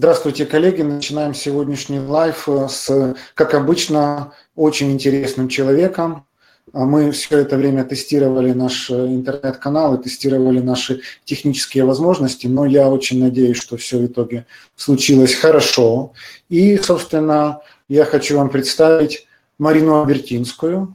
Здравствуйте, коллеги. Начинаем сегодняшний live с, как обычно, очень интересным человеком. Мы все это время тестировали наш интернет-канал и тестировали наши технические возможности, но я очень надеюсь, что все в итоге случилось хорошо. И, собственно, я хочу вам представить Марину Обертинскую.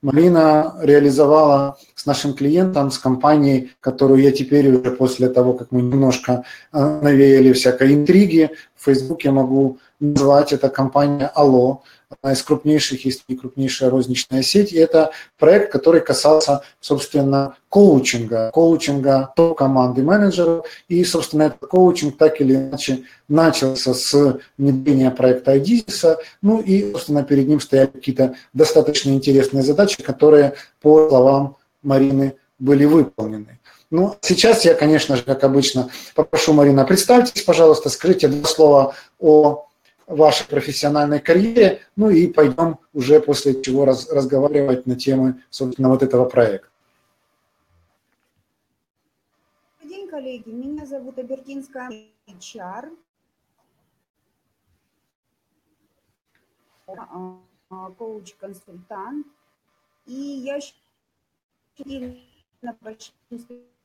Марина реализовала с нашим клиентом, с компанией, которую я теперь уже после того, как мы немножко э, навеяли всякой интриги, в Фейсбуке могу назвать, это компания «Алло», одна из крупнейших, если не крупнейшая розничная сеть. И это проект, который касался, собственно, коучинга, коучинга топ-команды менеджеров. И, собственно, этот коучинг так или иначе начался с внедрения проекта IDIS. Ну и, собственно, перед ним стояли какие-то достаточно интересные задачи, которые, по словам Марины, были выполнены. Ну, сейчас я, конечно же, как обычно, попрошу Марина, представьтесь, пожалуйста, скажите два слова о вашей профессиональной карьере, ну и пойдем уже после чего раз, разговаривать на темы, собственно, вот этого проекта. Добрый день, коллеги. Меня зовут Абертинская HR. коуч-консультант. И я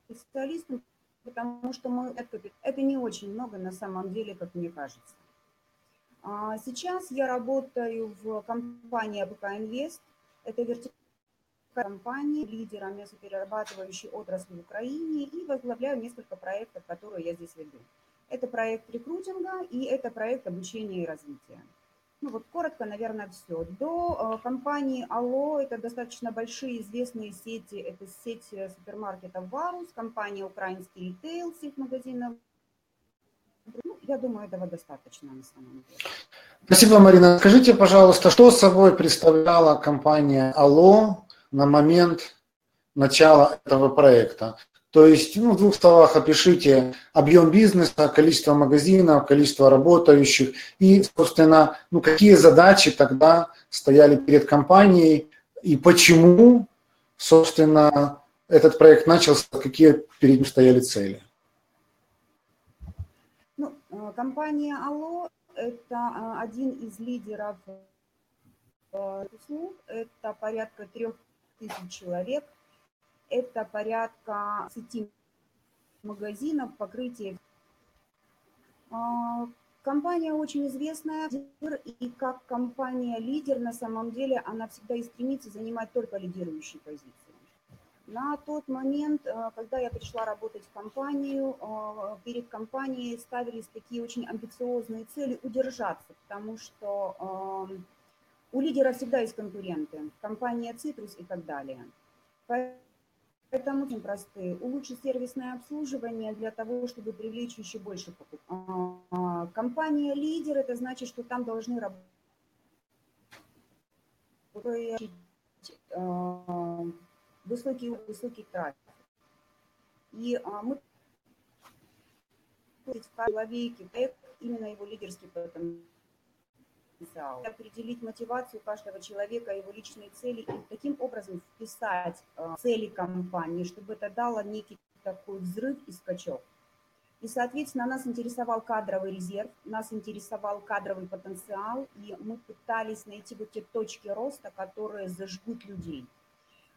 специалистом, потому что мы, это, это не очень много на самом деле, как мне кажется. А сейчас я работаю в компании АБК Инвест. Это вертикальная компания, лидера мясоперерабатывающей отрасли в Украине и возглавляю несколько проектов, которые я здесь веду. Это проект рекрутинга и это проект обучения и развития. Ну вот коротко, наверное, все. До э, компании Алло, это достаточно большие известные сети, это сеть супермаркетов Варус, компания Украинский ритейл, сеть магазинов ну, я думаю, этого достаточно на самом деле. Спасибо, Марина. Скажите, пожалуйста, что собой представляла компания Алло на момент начала этого проекта? То есть, ну, в двух словах опишите объем бизнеса, количество магазинов, количество работающих и, собственно, ну, какие задачи тогда стояли перед компанией и почему, собственно, этот проект начался, какие перед ним стояли цели. Э, компания Алло – это а, один из лидеров э, услуг, это порядка трех тысяч человек, это порядка 10 магазинов, покрытие. А, компания очень известная, и как компания-лидер, на самом деле, она всегда и стремится занимать только лидирующие позиции. На тот момент, э, когда я пришла работать в компанию, э, перед компанией ставились такие очень амбициозные цели удержаться, потому что у лидера всегда есть конкуренты, компания Citrus и так далее. Очень простые. Улучшить сервисное обслуживание для того, чтобы привлечь еще больше покупок. Э, компания лидер, это значит, что там должны работать высокий, высокий трафик. И а, мы в человеке именно его лидерский потенциал. Определить мотивацию каждого человека, его личные цели и таким образом вписать а, цели компании, чтобы это дало некий такой взрыв и скачок. И, соответственно, нас интересовал кадровый резерв, нас интересовал кадровый потенциал, и мы пытались найти вот те точки роста, которые зажгут людей.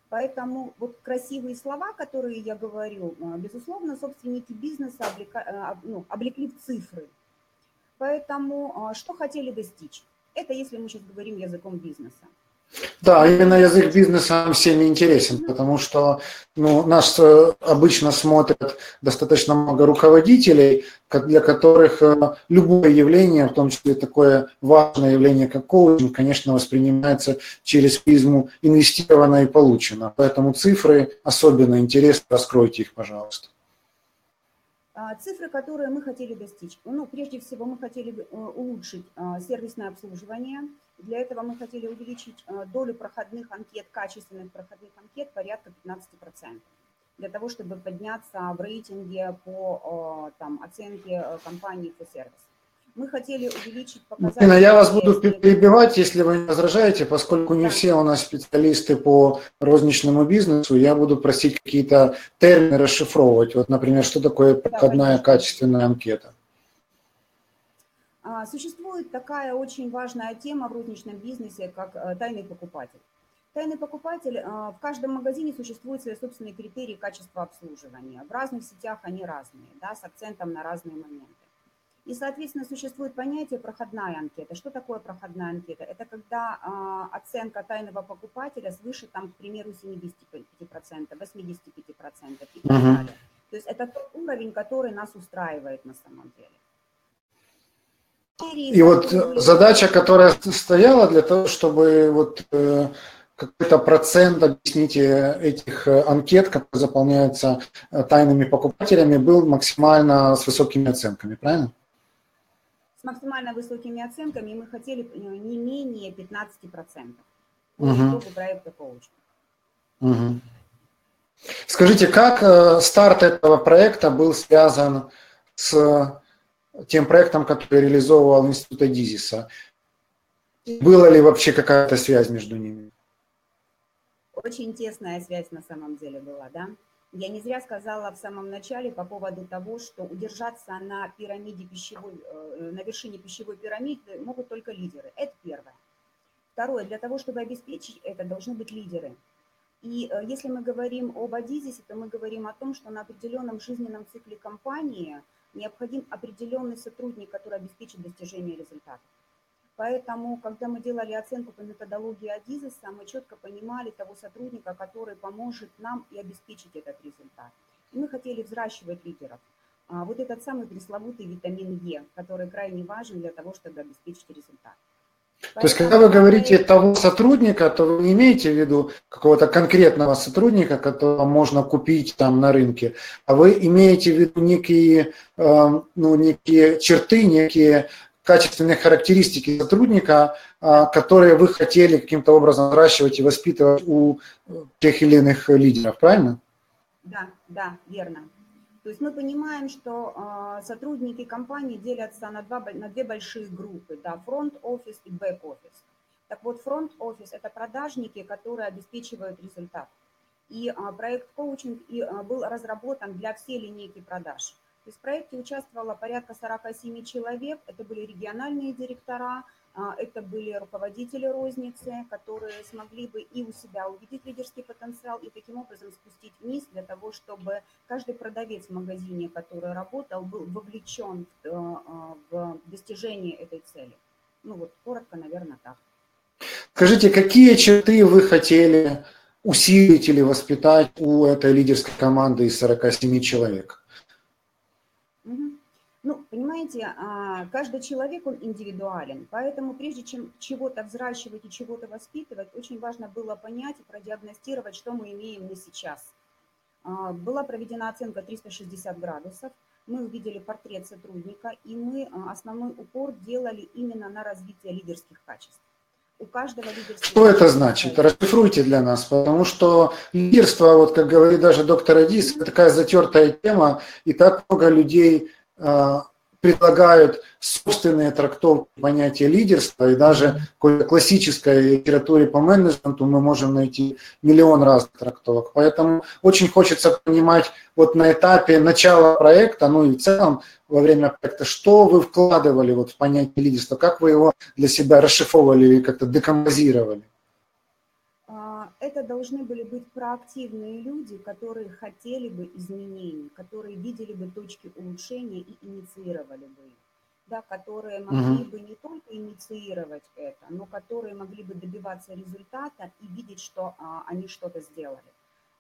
Поэтому вот красивые слова, которые я говорю, а, безусловно, собственники бизнеса облека, а, ну, облекли в цифры. Поэтому что хотели достичь? Это если мы сейчас говорим языком бизнеса. Да, именно язык бизнеса всем интересен, потому что ну, нас э, обычно смотрят достаточно много руководителей, для которых э, любое явление, в том числе такое важное явление, как коучинг, конечно, воспринимается через призму инвестировано и получено. Поэтому цифры особенно интересны, раскройте их, пожалуйста. А, цифры, которые мы хотели достичь. Ну, прежде всего, мы хотели э, улучшить а, сервисное обслуживание. Для этого мы хотели увеличить а, долю проходных анкет, качественных проходных анкет порядка 15%. Для того, чтобы подняться в рейтинге по там, оценке э, компании по сервису мы хотели увеличить показатели. Инна, я вас буду перебивать, если вы не возражаете, поскольку не все у нас специалисты по розничному бизнесу, я буду просить какие-то термины расшифровывать. Вот, например, что такое проходная качественная анкета? А, существует такая очень важная тема в розничном бизнесе, как э, тайный покупатель. Тайный покупатель, а, в каждом магазине существуют свои собственные критерии качества обслуживания. В разных сетях они разные, да, с акцентом на разные моменты. И, соответственно, существует понятие проходная анкета. Что такое проходная анкета? Это когда а, оценка тайного покупателя свыше, там, к примеру, 75%, 85% и так далее. То есть это тот уровень, который нас устраивает на самом деле. И вот задача, которая стояла для того, чтобы вот э, какой-то процент, объясните, этих э, анкет, которые заполняются э, тайными покупателями, был максимально с высокими оценками, правильно? Максимально высокими оценками мы хотели не менее 15% угу. проекта коучинг. Угу. Скажите, как старт этого проекта был связан с тем проектом, который реализовывал Институт Эдизиса. Была ли вообще какая-то связь между ними? Очень тесная связь на самом деле была, да. Я не зря сказала в самом начале по поводу того, что удержаться на пирамиде пищевой, э, на вершине пищевой пирамиды могут только лидеры. Это первое. Второе, для того, чтобы обеспечить это, должны быть лидеры. И э, если мы говорим об Адизисе, то мы говорим о том, что на определенном жизненном цикле компании – необходим определенный сотрудник, который обеспечит достижение результата. Поэтому, когда мы делали оценку по методологии Адизеса, мы четко понимали того сотрудника, который поможет нам и обеспечить этот результат. И мы хотели взращивать лидеров. А вот этот самый пресловутый витамин Е, который крайне важен для того, чтобы обеспечить результат. То есть, когда вы говорите того сотрудника, то вы не имеете в виду какого-то конкретного сотрудника, которого можно купить там на рынке, а вы имеете в виду некие, эм, ну, некие черты, некие качественные характеристики сотрудника, а, которые вы хотели каким-то образом наращивать и воспитывать у тех или иных лидеров, правильно? Да, да, верно. То есть мы понимаем, что э, сотрудники компании делятся на, два, на две большие группы, да, фронт-офис и бэк-офис. Так вот, фронт-офис – это продажники, которые обеспечивают результат. И э, проект коучинг и, э, был разработан для всей линейки продаж. То есть в проекте участвовало порядка 47 человек, это были региональные директора, а, это были руководители розницы, которые смогли бы и у себя увидеть лидерский потенциал и таким образом спустить вниз для того, чтобы каждый продавец в магазине, который работал, был вовлечен в, э, в достижение этой цели. Ну вот, коротко, наверное, так. Скажите, какие черты вы хотели усилить или воспитать у этой лидерской команды из 47 человек? Понимаете, а, каждый человек, он индивидуален, поэтому прежде чем чего-то взращивать и чего-то воспитывать, очень важно было понять и продиагностировать, что мы имеем на сейчас. А, была проведена оценка 360 градусов, мы увидели портрет сотрудника, и мы а, основной упор делали именно на развитие лидерских качеств. У каждого лидерского... Что это значит? Расшифруйте для нас, потому что лидерство, вот как говорит даже доктор Эдис, это такая затертая тема, и так много людей предлагают собственные трактовки понятия лидерства, и даже в классической литературе по менеджменту мы можем найти миллион разных трактовок. Поэтому очень хочется понимать вот на этапе начала проекта, ну и в целом во время проекта, что вы вкладывали вот в понятие лидерства, как вы его для себя расшифровывали или как-то декомпозировали это должны были быть проактивные люди, которые хотели бы изменений, которые видели бы точки улучшения и инициировали бы их. Да, которые могли бы не только инициировать это, но которые могли бы добиваться результата и видеть, что а, они что-то сделали.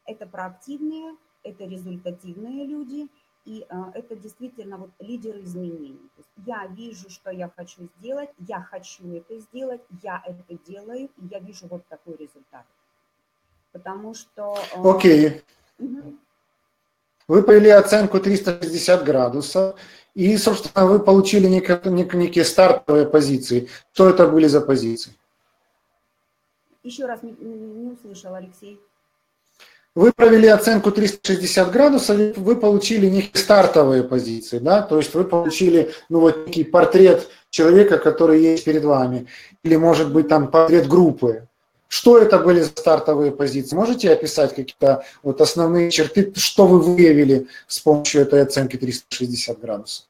Это проактивные, это результативные люди, и а, это действительно вот лидеры изменений. То есть я вижу, что я хочу сделать, я хочу это сделать, я это делаю, и я вижу вот такой результат потому что... Э, Окей. Угу. Вы провели оценку 360 градусов, и, собственно, вы получили некие, некие стартовые позиции. Что это были за позиции? Еще раз не, не услышал, Алексей. Вы провели оценку 360 градусов, вы получили некие стартовые позиции, да, то есть вы получили, ну, вот некий портрет человека, который есть перед вами, или, может быть, там портрет группы, что это были стартовые позиции? Можете описать какие-то вот основные черты, что вы выявили с помощью этой оценки 360 градусов?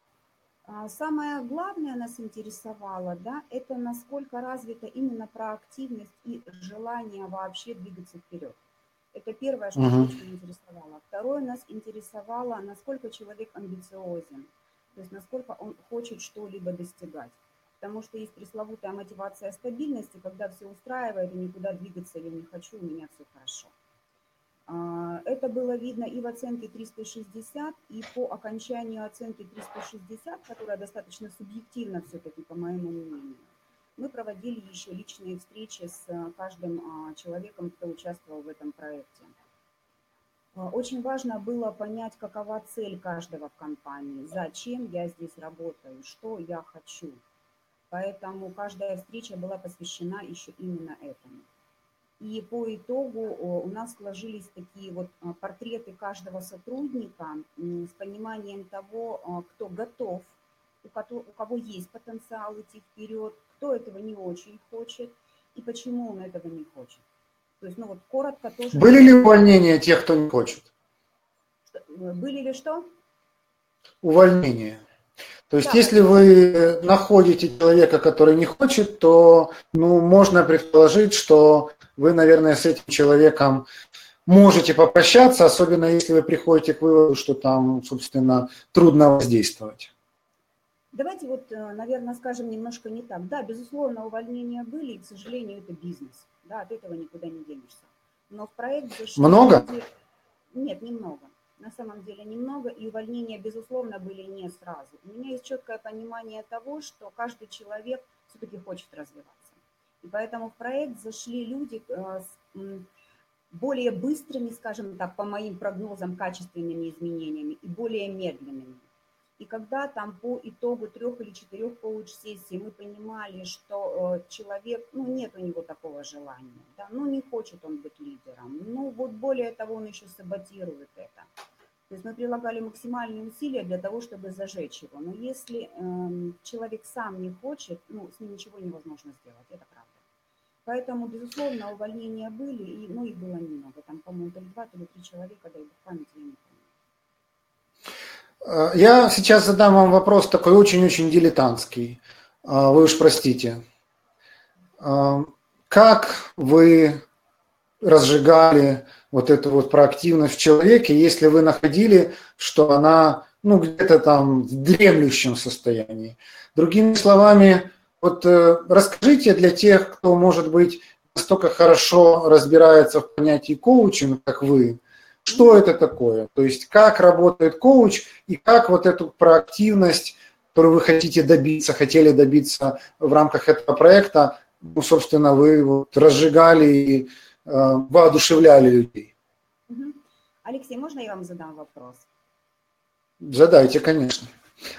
А, самое главное нас интересовало, да, это насколько развита именно проактивность и желание вообще двигаться вперед. Это первое, что uh-huh. нас очень интересовало. Второе нас интересовало, насколько человек амбициозен, то есть насколько он хочет что-либо достигать. Потому что есть пресловутая мотивация стабильности, когда все устраивает и никуда двигаться я не хочу, у меня все хорошо. А, это было видно и в оценке 360, и по окончанию оценки 360, которая достаточно субъективна все-таки, по моему мнению. Мы проводили еще личные встречи с а, каждым а, человеком, кто участвовал в этом проекте. Очень важно было понять, какова цель каждого в компании, зачем я здесь работаю, что я хочу. Поэтому каждая встреча была посвящена еще именно этому. И по итогу у нас сложились такие вот а, портреты каждого сотрудника с пониманием того, а, кто готов, у кого, у кого есть потенциал идти вперед, кто этого не очень хочет и почему он этого не хочет. То есть, ну вот коротко тоже... Были ли увольнения тех, кто не хочет? Были ли что? Увольнения. То есть, да. если вы находите человека, который не хочет, то ну, можно предположить, что вы, наверное, с этим человеком можете попрощаться, особенно если вы приходите к выводу, что там, собственно, трудно воздействовать. Давайте вот, э, наверное, скажем немножко не так. Да, безусловно, увольнения были, и, к сожалению, это бизнес. Да, от этого никуда не денешься. Но в проект зашли... Много? Люди... Нет, немного на самом деле немного, и увольнения, безусловно, были не сразу. У меня есть четкое понимание того, что каждый человек все-таки хочет развиваться. И поэтому в проект зашли люди э, с более быстрыми, скажем так, по моим прогнозам, качественными изменениями и более медленными. И когда там по итогу трех или четырех коуч-сессий мы понимали, что э, человек, ну, нет у него такого желания, да, ну, не хочет он быть лидером, ну, вот более того, он еще саботирует это. То есть мы прилагали максимальные усилия для того, чтобы зажечь его. Но если э, человек сам не хочет, ну, с ним ничего невозможно сделать, это правда. Поэтому, безусловно, увольнения были, и, ну, их было немного. Там, по-моему, то ли два, то ли три человека, дай бог памяти, я не помню. Э, я сейчас задам вам вопрос такой очень-очень дилетантский. Э, вы уж простите. Э, как вы разжигали вот эту вот проактивность в человеке, если вы находили, что она ну, где-то там в дремлющем состоянии? Другими словами, вот расскажите для тех, кто, может быть, настолько хорошо разбирается в понятии коучинг, как вы, что это такое, то есть как работает коуч и как вот эту проактивность, которую вы хотите добиться, хотели добиться в рамках этого проекта, ну, собственно, вы вот разжигали и э, воодушевляли людей. Алексей, можно я вам задам вопрос? Задайте, конечно.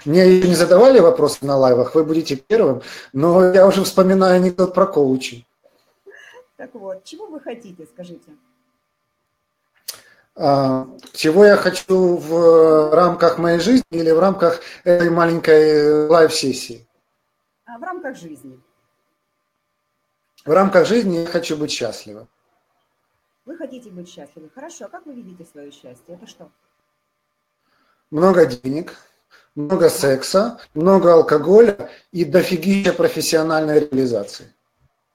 Мне не задавали вопросы на live ах, вы будете первым, но я уже вспоминаю анекдот про коучей. Так вот, чего вы хотите, скажите? А, чего я хочу в рамках моей жизни или в рамках этой маленькой live -сессии? А, в рамках жизни. В рамках жизни я хочу быть счастливым. Вы хотите быть счастливым. Хорошо. А как вы видите свое счастье? Это что? Много денег, много секса, много алкоголя и дофигища профессиональной реализации.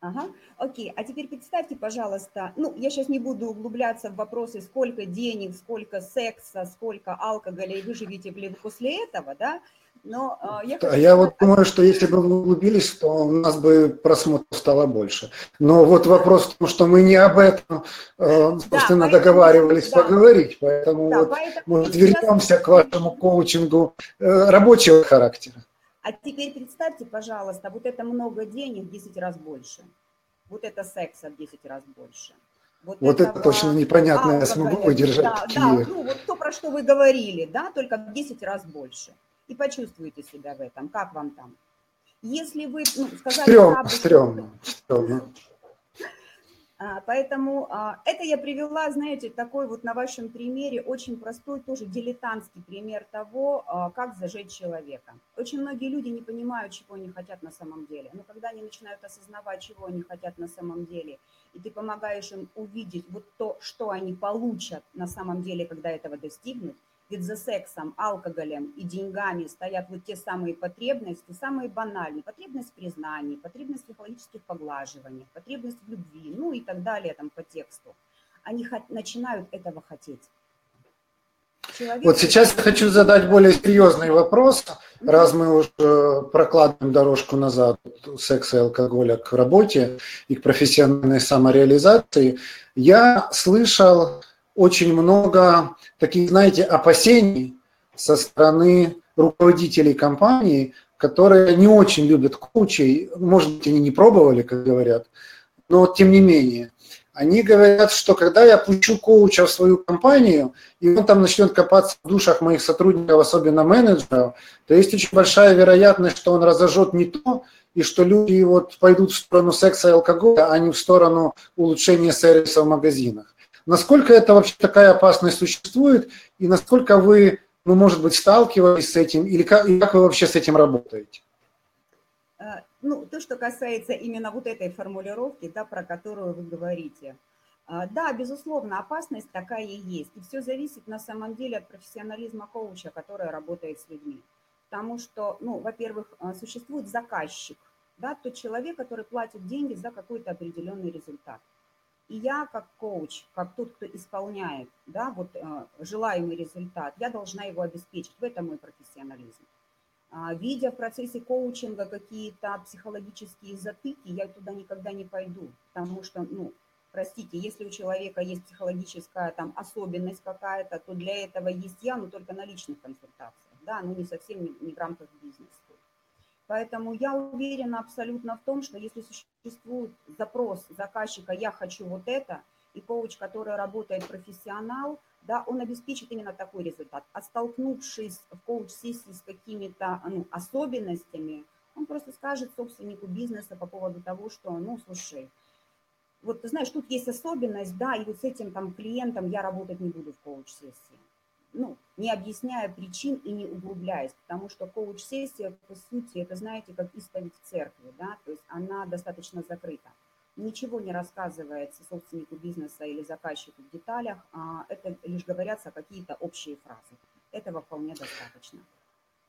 Ага. Окей, а теперь представьте, пожалуйста, ну, я сейчас не буду углубляться в вопросы, сколько денег, сколько секса, сколько алкоголя, и выживете ли вы после этого, да, но э, я... Хочу... Я вот думаю, что если бы вы углубились, то у нас бы просмотров стало больше. Но вот вопрос в том, что мы не об этом, э, собственно, да, договаривались да. поговорить, поэтому да, вот, поэтому может, вернемся к вашему коучингу э, рабочего характера. А теперь представьте, пожалуйста, вот это много денег, 10 раз больше вот это секса в 10 раз больше. Вот, вот это, это точно непонятно, я смогу выдержать да, такие. Да, ну вот то, про что вы говорили, да, только в 10 раз больше. И почувствуете себя в этом, как вам там. Если вы, ну, сказали... Стрём, правду, стрёмно, стрёмно. А, поэтому а, это я привела, знаете, такой вот на вашем примере очень простой, тоже дилетантский пример того, а, как зажечь человека. Очень многие люди не понимают, чего они хотят на самом деле. Но когда они начинают осознавать, чего они хотят на самом деле, и ты помогаешь им увидеть вот то, что они получат на самом деле, когда этого достигнут, Ведь за сексом, алкоголем и деньгами стоят вот те самые потребности, самые банальные. Потребность в признании, потребность в психологических поглаживаниях, потребность в любви, ну и так далее там по тексту. Они начинают этого хотеть. Человек... Вот сейчас я хочу задать более серьезный вопрос, раз мы уже прокладываем дорожку назад секса и алкоголя к работе и к профессиональной самореализации. Я слышал очень много таких, знаете, опасений со стороны руководителей компании, которые не очень любят коучей, может быть, они не пробовали, как говорят, но тем не менее. Они говорят, что когда я пущу коуча в свою компанию, и он там начнет копаться в душах моих сотрудников, особенно менеджеров, то есть очень большая вероятность, что он разожжет не то, и что люди вот пойдут в сторону секса и алкоголя, а не в сторону улучшения сервиса в магазинах. Насколько это вообще такая опасность существует, и насколько вы, ну, может быть, сталкивались с этим, или как, и как вы вообще с этим работаете? Ну, то, что касается именно вот этой формулировки, да, про которую вы говорите. А, да, безусловно, опасность такая и есть. И все зависит на самом деле от профессионализма коуча, который работает с людьми. Потому что, ну, во-первых, а, существует заказчик, да, тот человек, который платит деньги за какой-то определенный результат. И я как коуч, как тот, кто исполняет, да, вот э, желаемый результат, я должна его обеспечить. В этом мой профессионализм. А, видя в процессе коучинга какие-то психологические затыки, я туда никогда не пойду, потому что, ну, простите, если у человека есть психологическая там особенность какая-то, то для этого есть я, но только на личных консультациях, да, но не совсем не, не в рамках бизнеса. Поэтому я уверена абсолютно в том, что если существует запрос заказчика «я хочу вот это», и коуч, который работает профессионал – да, он обеспечит именно такой результат. А столкнувшись в коуч-сессии с какими-то ну, особенностями, он просто скажет собственнику бизнеса по поводу того, что, ну, слушай, вот ты знаешь, тут есть особенность, да, и вот с этим там клиентом я работать не буду в коуч-сессии. Ну, не объясняя причин и не углубляясь, потому что коуч-сессия, по сути, это, знаете, как исповедь в церкви, да, то есть она достаточно закрыта ничего не рассказывается собственнику бизнеса или заказчику в деталях, а это лишь говорятся какие-то общие фразы. Этого вполне достаточно.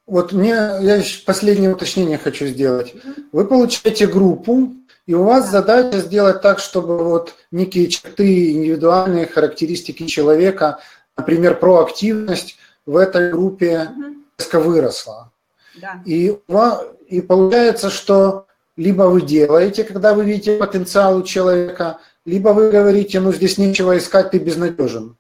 Вот мне, я последнее уточнение хочу сделать. Вы получаете группу, и у вас да. задача сделать так, чтобы вот некие черты, индивидуальные характеристики человека, например, проактивность в этой группе резко выросла. Да. И, и получается, что либо вы делаете, когда вы видите потенциал у человека, либо вы говорите, ну здесь нечего искать, ты безнадежен.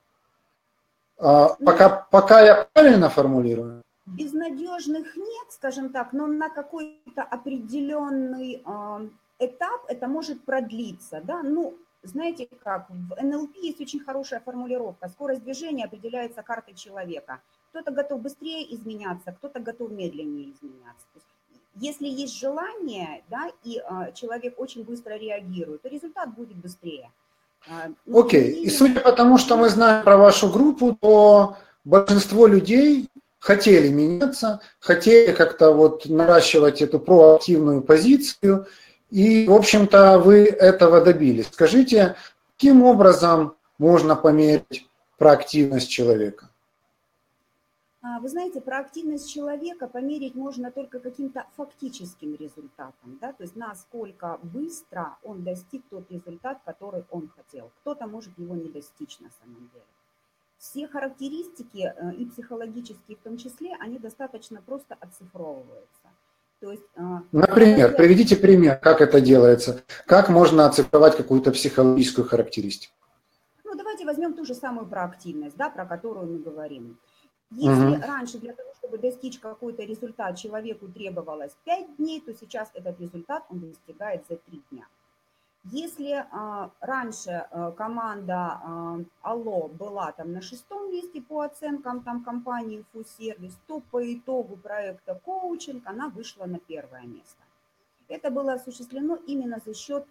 А, пока, пока я правильно формулирую? Безнадежных нет, скажем так, но на какой-то определенный э, этап это может продлиться. Да? Ну, знаете как, в НЛП есть очень хорошая формулировка. Скорость движения определяется картой человека. Кто-то готов быстрее изменяться, кто-то готов медленнее изменяться. То есть если есть желание, да, и а, человек очень быстро реагирует, то результат будет быстрее. А, Окей, okay. и судя по тому, что мы знаем про вашу группу, то большинство людей хотели меняться, хотели как-то вот наращивать эту проактивную позицию, и, в общем-то, вы этого добились. Скажите, каким образом можно померить проактивность человека? А, вы знаете, про активность человека померить можно только каким-то фактическим результатом, да, то есть насколько быстро он достиг тот результат, который он хотел. Кто-то может его не достичь на самом деле. Все характеристики, э, и психологические в том числе, они достаточно просто оцифровываются. То есть, а, Например, приведите пример, как это делается, как можно оцифровать какую-то психологическую характеристику. Ну, давайте возьмем ту же самую проактивность, да, про которую мы говорим. Если угу. раньше для того, чтобы достичь какой-то результат, человеку требовалось 5 дней, то сейчас этот результат он достигает за 3 дня. Если а, раньше а, команда а, Алло была там на шестом месте по оценкам там компании Фусервис, то по итогу проекта коучинг она вышла на первое место. Это было осуществлено именно за счет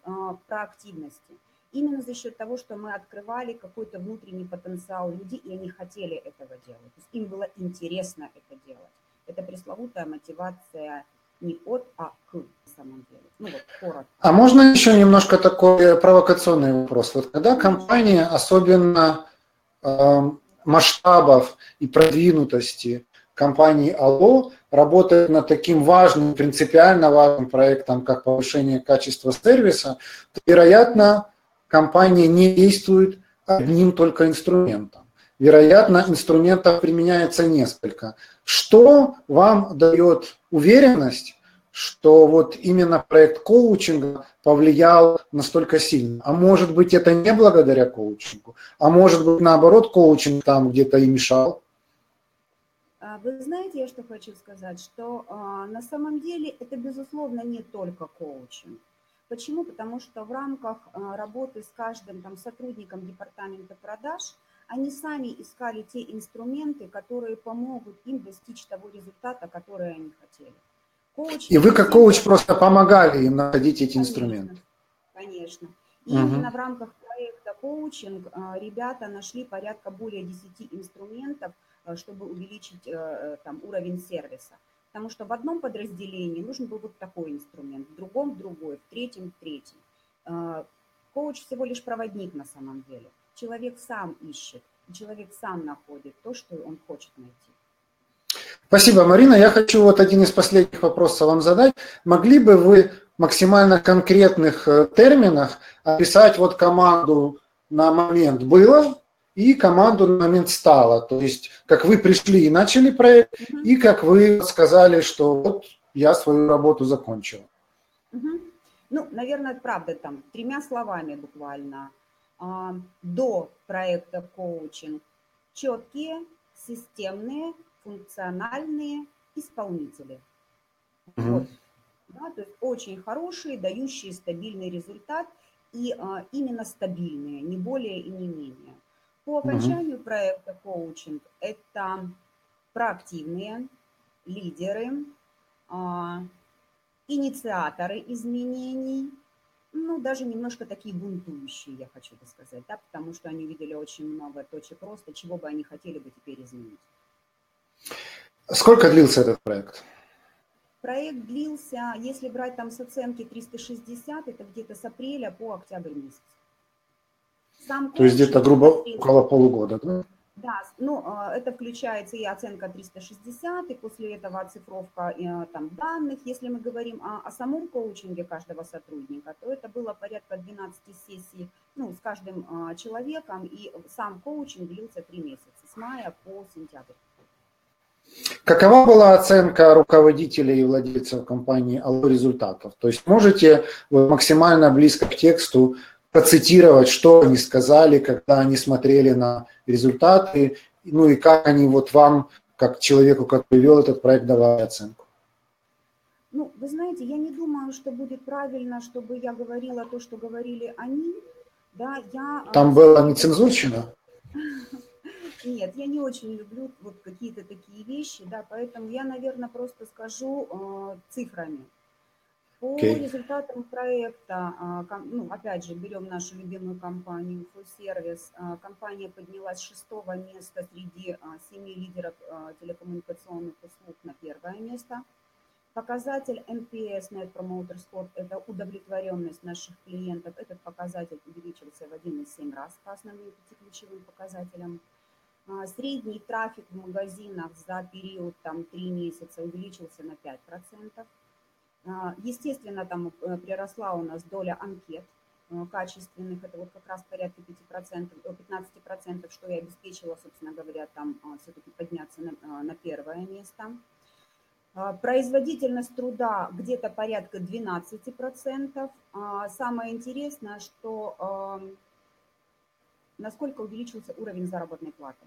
проактивности именно за счет того, что мы открывали какой-то внутренний потенциал людей, и они хотели этого делать. То есть им было интересно это делать. Это пресловутая мотивация не от, а к на самом деле. Ну вот, коротко. А можно еще немножко такой провокационный вопрос? Вот когда компания особенно э, масштабов и продвинутости компании АЛО работает над таким важным, принципиально важным проектом, как повышение качества сервиса, то, вероятно, компания не действует одним только инструментом. Вероятно, инструментов применяется несколько. Что вам дает уверенность, что вот именно проект коучинга повлиял настолько сильно. А может быть, это не благодаря коучингу, а может быть, наоборот, коучинг там где-то и мешал. А, вы знаете, я что хочу сказать, что а, на самом деле это, безусловно, не только коучинг. Почему? Потому что в рамках а, работы с каждым там, сотрудником департамента продаж они сами искали те инструменты, которые помогут им достичь того результата, который они хотели. Коуч, и вы как коуч просто помогали им находить эти конечно, инструменты. Конечно. И угу. именно в рамках проекта коучинг а, ребята нашли порядка более 10 инструментов, а, чтобы увеличить э, там, уровень сервиса. Потому что в одном подразделении нужен был вот такой инструмент, в другом другой, в третьем третий. Коуч всего лишь проводник на самом деле. Человек сам ищет, человек сам находит то, что он хочет найти. Спасибо, Марина. Я хочу вот один из последних вопросов вам задать. Могли бы вы в максимально конкретных э, терминах описать вот команду на момент было и команду на момент стало? То есть как вы пришли и начали проект, угу. и как вы сказали, что вот я свою работу закончил. Угу. Ну, наверное, правда, там тремя словами буквально. А, до проекта коучинг четкие, системные, функциональные исполнители. Угу. Вот. Да, то есть очень хорошие, дающие стабильный результат и а, именно стабильные, не более и не менее. По окончанию угу. проекта коучинг это проактивные лидеры, а, инициаторы изменений, ну, даже немножко такие бунтующие, я хочу бы сказать, да, потому что они видели очень много точек роста, чего бы они хотели бы теперь изменить. Сколько длился этот проект? Проект длился, если брать там с оценки 360, это где-то с апреля по октябрь месяц. Сам То есть где-то грубо около полугода, да? Да, ну, а, это включается и оценка 360, и после этого оцифровка э, там, данных. Если мы говорим о, о самом коучинге каждого сотрудника, то это было порядка 12 сессий ну, с каждым а, человеком, и сам коучинг длился 3 месяца, с мая по сентябрь. Какова была оценка руководителей и владельцев компании Алло результатов? То есть можете максимально близко к тексту процитировать, что они сказали, когда они смотрели на результаты, ну и как они вот вам, как человеку, который вел этот проект, давали оценку? Ну, вы знаете, я не думаю, что будет правильно, чтобы я говорила то, что говорили они. Да, я... Там было нецензурщина? Нет, я не очень люблю вот какие-то такие вещи, да, поэтому я, наверное, просто скажу э, цифрами. По okay. результатам проекта, э, ну, опять же, берем нашу любимую компанию Full Service, э, компания поднялась с шестого места среди э, семи лидеров телекоммуникационных услуг на первое место. Показатель NPS, Net Promoter Score, это удовлетворенность наших клиентов. Этот показатель увеличился в 1,7 раз по основным пяти ключевым показателям. А, средний трафик в магазинах за период там, 3 месяца увеличился на 5%. А, естественно, там э, приросла у нас доля анкет э, качественных, это вот как раз порядка 5%, 15%, э, что и обеспечило, собственно говоря, там а, все-таки подняться на, на первое место. Производительность труда где-то порядка 12%. Самое интересное, что насколько увеличился уровень заработной платы.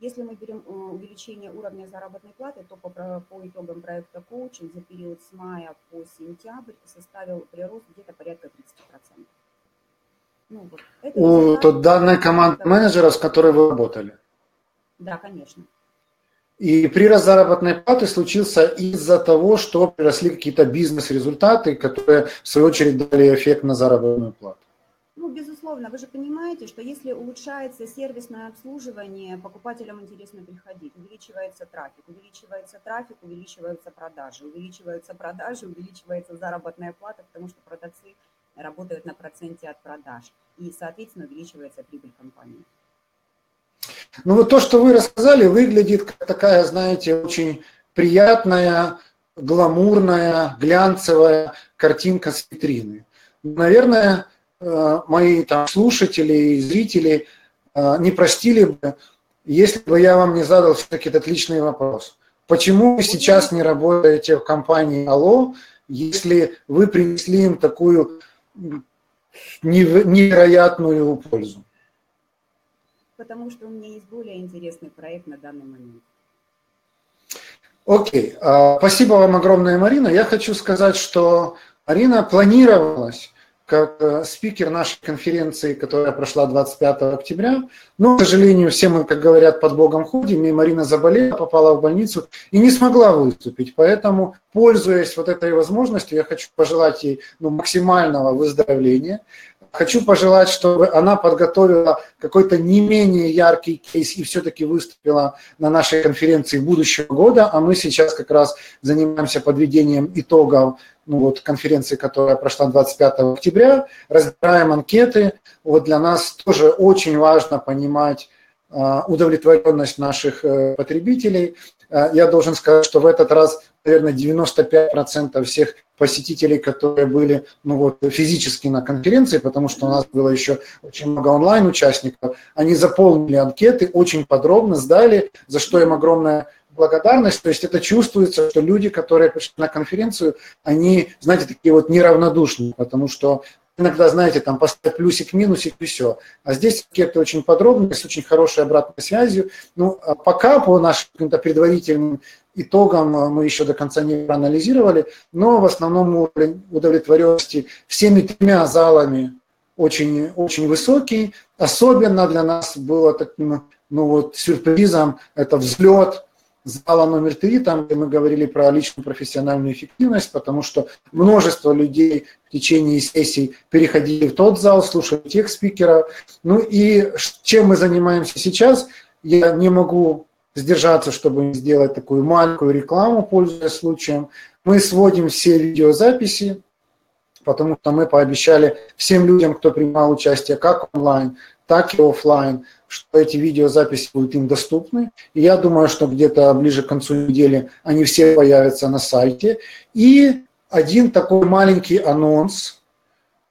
Если мы берем э, увеличение уровня заработной платы, то по, по итогам проекта коучинг за период с мая по сентябрь составил прирост где-то порядка 30%. Ну, вот. Это У тот данной команды менеджеров, с которой вы работали? Да, конечно. И прирост заработной платы случился из-за того, что приросли какие-то бизнес-результаты, которые, в свою очередь, дали эффект на заработную плату. Ну, безусловно, вы же понимаете, что если улучшается сервисное обслуживание, покупателям интересно приходить, увеличивается трафик, увеличивается трафик, увеличиваются продажи, увеличиваются продажи, увеличивается заработная плата, потому что продавцы работают на проценте от продаж, и, соответственно, увеличивается прибыль компании. Ну вот то, что вы рассказали, выглядит как такая, знаете, очень приятная, гламурная, глянцевая картинка с витрины. Наверное, мои там слушатели и зрители э, не простили бы, если бы я вам не задал все-таки этот личный вопрос. Почему вы сейчас не работаете в компании Алло, если вы принесли им такую невероятную пользу? Потому что у меня есть более интересный проект на данный момент. Окей, okay. спасибо вам огромное, Марина. Я хочу сказать, что Марина планировалась как э, спикер нашей конференции, которая прошла 25 октября. Но, к сожалению, все мы, как говорят, под Богом ходим, и Марина заболела, попала в больницу и не смогла выступить. Поэтому, пользуясь вот этой возможностью, я хочу пожелать ей ну, максимального выздоровления. Хочу пожелать, чтобы она подготовила какой-то не менее яркий кейс и все-таки выступила на нашей конференции будущего года, а мы сейчас как раз занимаемся подведением итогов ну, вот, конференции, которая прошла 25 октября, разбираем анкеты. Вот для нас тоже очень важно понимать а, удовлетворенность наших э, потребителей. А, я должен сказать, что в этот раз, наверное, 95% всех посетителей, которые были ну вот, физически на конференции, потому что у нас было еще очень много онлайн-участников, они заполнили анкеты, очень подробно сдали, за что им огромное благодарность, то есть это чувствуется, что люди, которые пришли на конференцию, они, знаете, такие вот неравнодушные, потому что иногда, знаете, там поставить плюсик, минусик и все. А здесь какие-то очень подробные, с очень хорошей обратной связью. Ну, а пока по нашим каким-то предварительным итогам а, мы еще до конца не проанализировали, но в основном уровень удовлетворенности всеми тремя залами очень, очень высокий. Особенно для нас было таким ну вот, сюрпризом это взлет зала номер три, там, где мы говорили про личную профессиональную эффективность, потому что множество людей в течение сессий переходили в тот зал, слушали тех спикеров. Ну и чем мы занимаемся сейчас, я не могу сдержаться, чтобы сделать такую маленькую рекламу, пользуясь случаем. Мы сводим все видеозаписи, потому что мы пообещали всем людям, кто принимал участие как онлайн, так и офлайн, что эти видеозаписи будут им доступны. И я думаю, что где-то ближе к концу недели они все появятся на сайте. И один такой маленький анонс.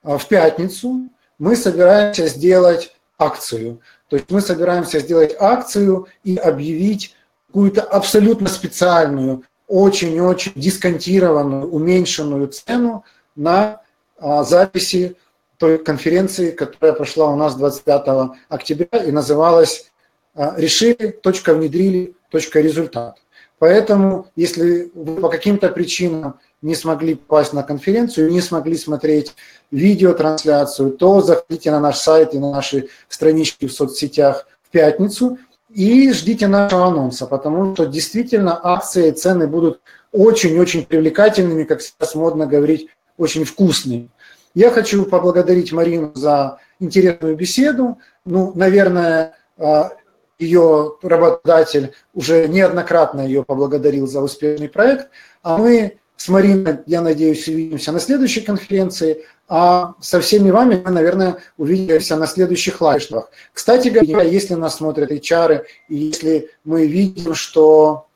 А, в пятницу мы собираемся сделать акцию. То есть мы собираемся сделать акцию и объявить какую-то абсолютно специальную, очень-очень дисконтированную, уменьшенную цену на а, записи той конференции, которая прошла у нас 25 октября и называлась а, «Решили, точка внедрили, точка результат». Поэтому, если вы по каким-то причинам не смогли попасть на конференцию, не смогли смотреть видеотрансляцию, то заходите на наш сайт и на наши странички в соцсетях в пятницу и ждите нашего анонса, потому что действительно акции и цены будут очень-очень привлекательными, как сейчас модно говорить, очень вкусными. Я хочу поблагодарить Марину за интересную беседу. Ну, наверное, а, ее работодатель уже неоднократно ее поблагодарил за успешный проект. А мы с Мариной, я надеюсь, увидимся на следующей конференции, а со всеми вами мы, наверное, увидимся на следующих лайвах. Кстати говоря, если нас смотрят HR, и если мы видим, что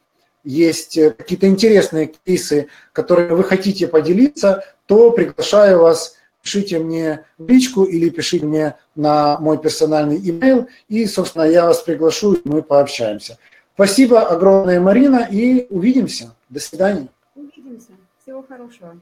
есть какие-то интересные кейсы, которые вы хотите поделиться, то приглашаю вас пишите мне в личку или пишите мне на мой персональный имейл, и, собственно, я вас приглашу, и мы пообщаемся. Спасибо огромное, Марина, и увидимся. До свидания. Хорошего.